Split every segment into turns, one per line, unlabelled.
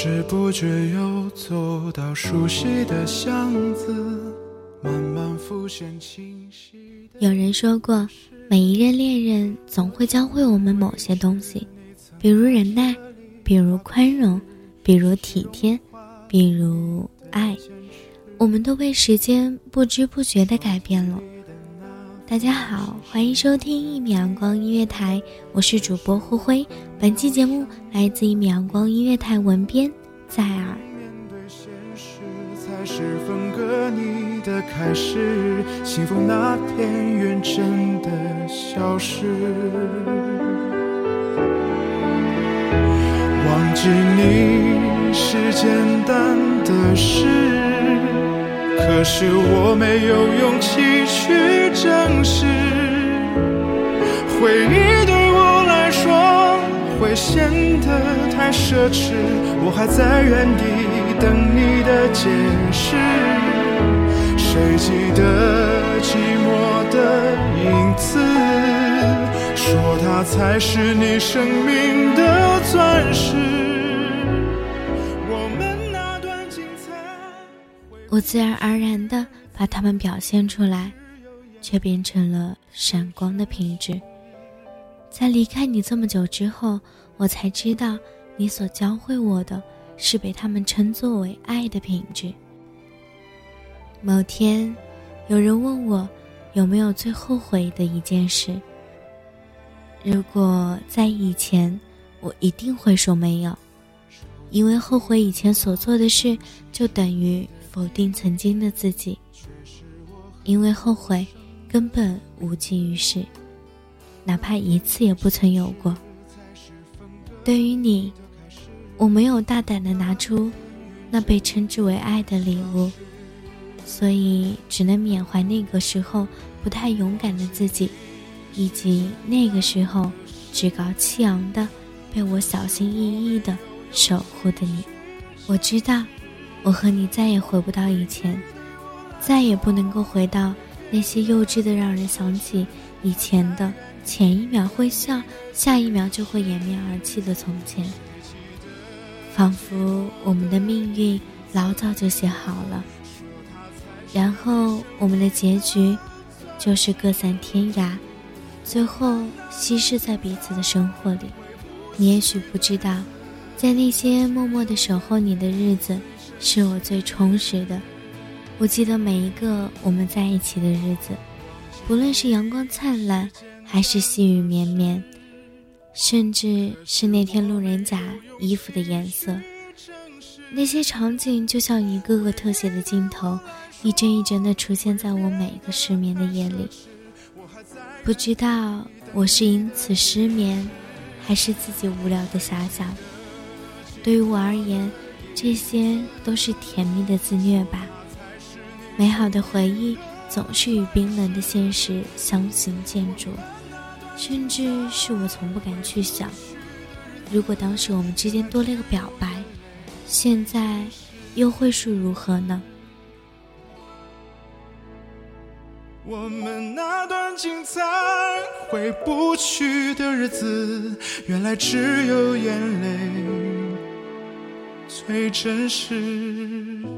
知不觉又走到熟悉的巷子，慢慢浮现清晰
有人说过，每一任恋人总会教会我们某些东西，比如忍耐，比如宽容，比如体贴，比如爱。我们都被时间不知不觉地改变了。大家好，欢迎收听一米阳光音乐台，我是主播灰灰。本期节目来自一米阳光音乐台文编在耳。
面对现实才是分割你的开始，幸福那片远真的消失。忘记你是简单的事。可是我没有勇气去证实，回忆对我来说会显得太奢侈，我还在原地等你的解释。谁记得寂寞的影子？说它才是你生命的钻石。
我自然而然地把它们表现出来，却变成了闪光的品质。在离开你这么久之后，我才知道，你所教会我的是被他们称作为爱的品质。某天，有人问我，有没有最后悔的一件事？如果在以前，我一定会说没有，因为后悔以前所做的事，就等于。否定曾经的自己，因为后悔根本无济于事，哪怕一次也不曾有过。对于你，我没有大胆的拿出那被称之为爱的礼物，所以只能缅怀那个时候不太勇敢的自己，以及那个时候趾高气扬的被我小心翼翼的守护的你。我知道。我和你再也回不到以前，再也不能够回到那些幼稚的让人想起以前的前一秒会笑，下一秒就会掩面而泣的从前。仿佛我们的命运老早就写好了，然后我们的结局就是各散天涯，最后稀释在彼此的生活里。你也许不知道，在那些默默的守候你的日子。是我最充实的。我记得每一个我们在一起的日子，不论是阳光灿烂，还是细雨绵绵，甚至是那天路人甲衣服的颜色，那些场景就像一个个特写的镜头，一帧一帧的出现在我每一个失眠的夜里。不知道我是因此失眠，还是自己无聊的遐想。对于我而言。这些都是甜蜜的自虐吧。美好的回忆总是与冰冷的现实相形见绌，甚至是我从不敢去想，如果当时我们之间多了个表白，现在又会是如何呢？
我们那段精彩回不去的日子，原来只有眼泪。最真实。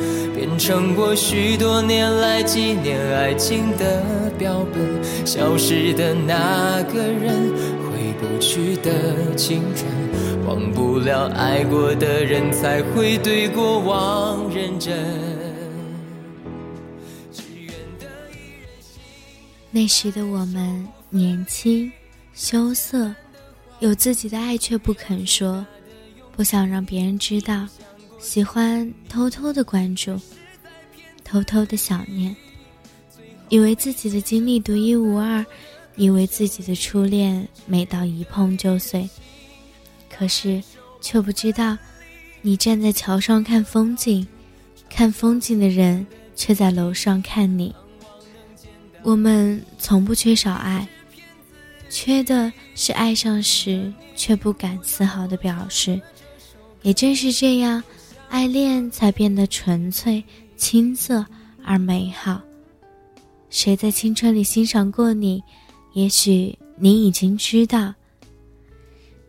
变成我许多年来纪念爱情的标本，消失的那个人，回不去的青春，忘不了爱过的人，才会对过往认真。
那时的我们年轻、羞涩，有自己的爱却不肯说，不想让别人知道，喜欢偷偷的关注，偷偷的想念，以为自己的经历独一无二。以为自己的初恋每到一碰就碎，可是却不知道，你站在桥上看风景，看风景的人却在楼上看你。我们从不缺少爱，缺的是爱上时却不敢丝毫的表示。也正是这样，爱恋才变得纯粹、青涩而美好。谁在青春里欣赏过你？也许你已经知道，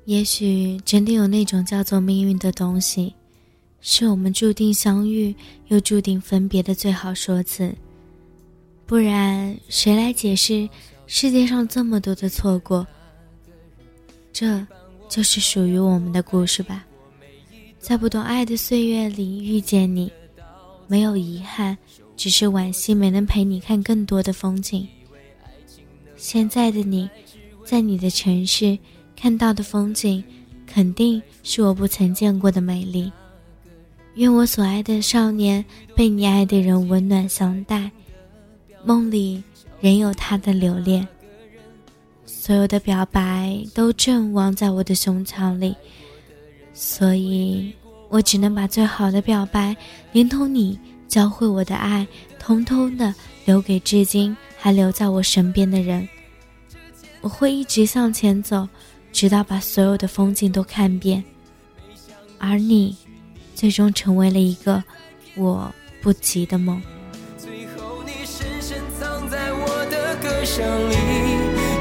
也许真的有那种叫做命运的东西，是我们注定相遇又注定分别的最好说辞。不然，谁来解释世界上这么多的错过？这，就是属于我们的故事吧。在不懂爱的岁月里遇见你，没有遗憾，只是惋惜没能陪你看更多的风景。现在的你，在你的城市看到的风景，肯定是我不曾见过的美丽。愿我所爱的少年被你爱的人温暖相待，梦里仍有他的留恋。所有的表白都正忘在我的胸腔里，所以我只能把最好的表白，连同你教会我的爱，通通的留给至今。还留在我身边的人，我会一直向前走，直到把所有的风景都看遍。而你，最终成为了一个我不及的梦。
最后，你深深藏在我的歌声里，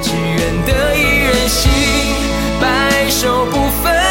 只愿得一人心，白首不分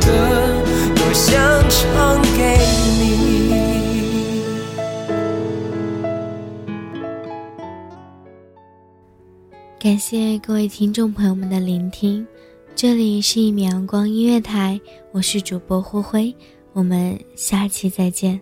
歌，多想唱给你。
感谢各位听众朋友们的聆听。这里是一米阳光音乐台，我是主播灰灰，我们下期再见。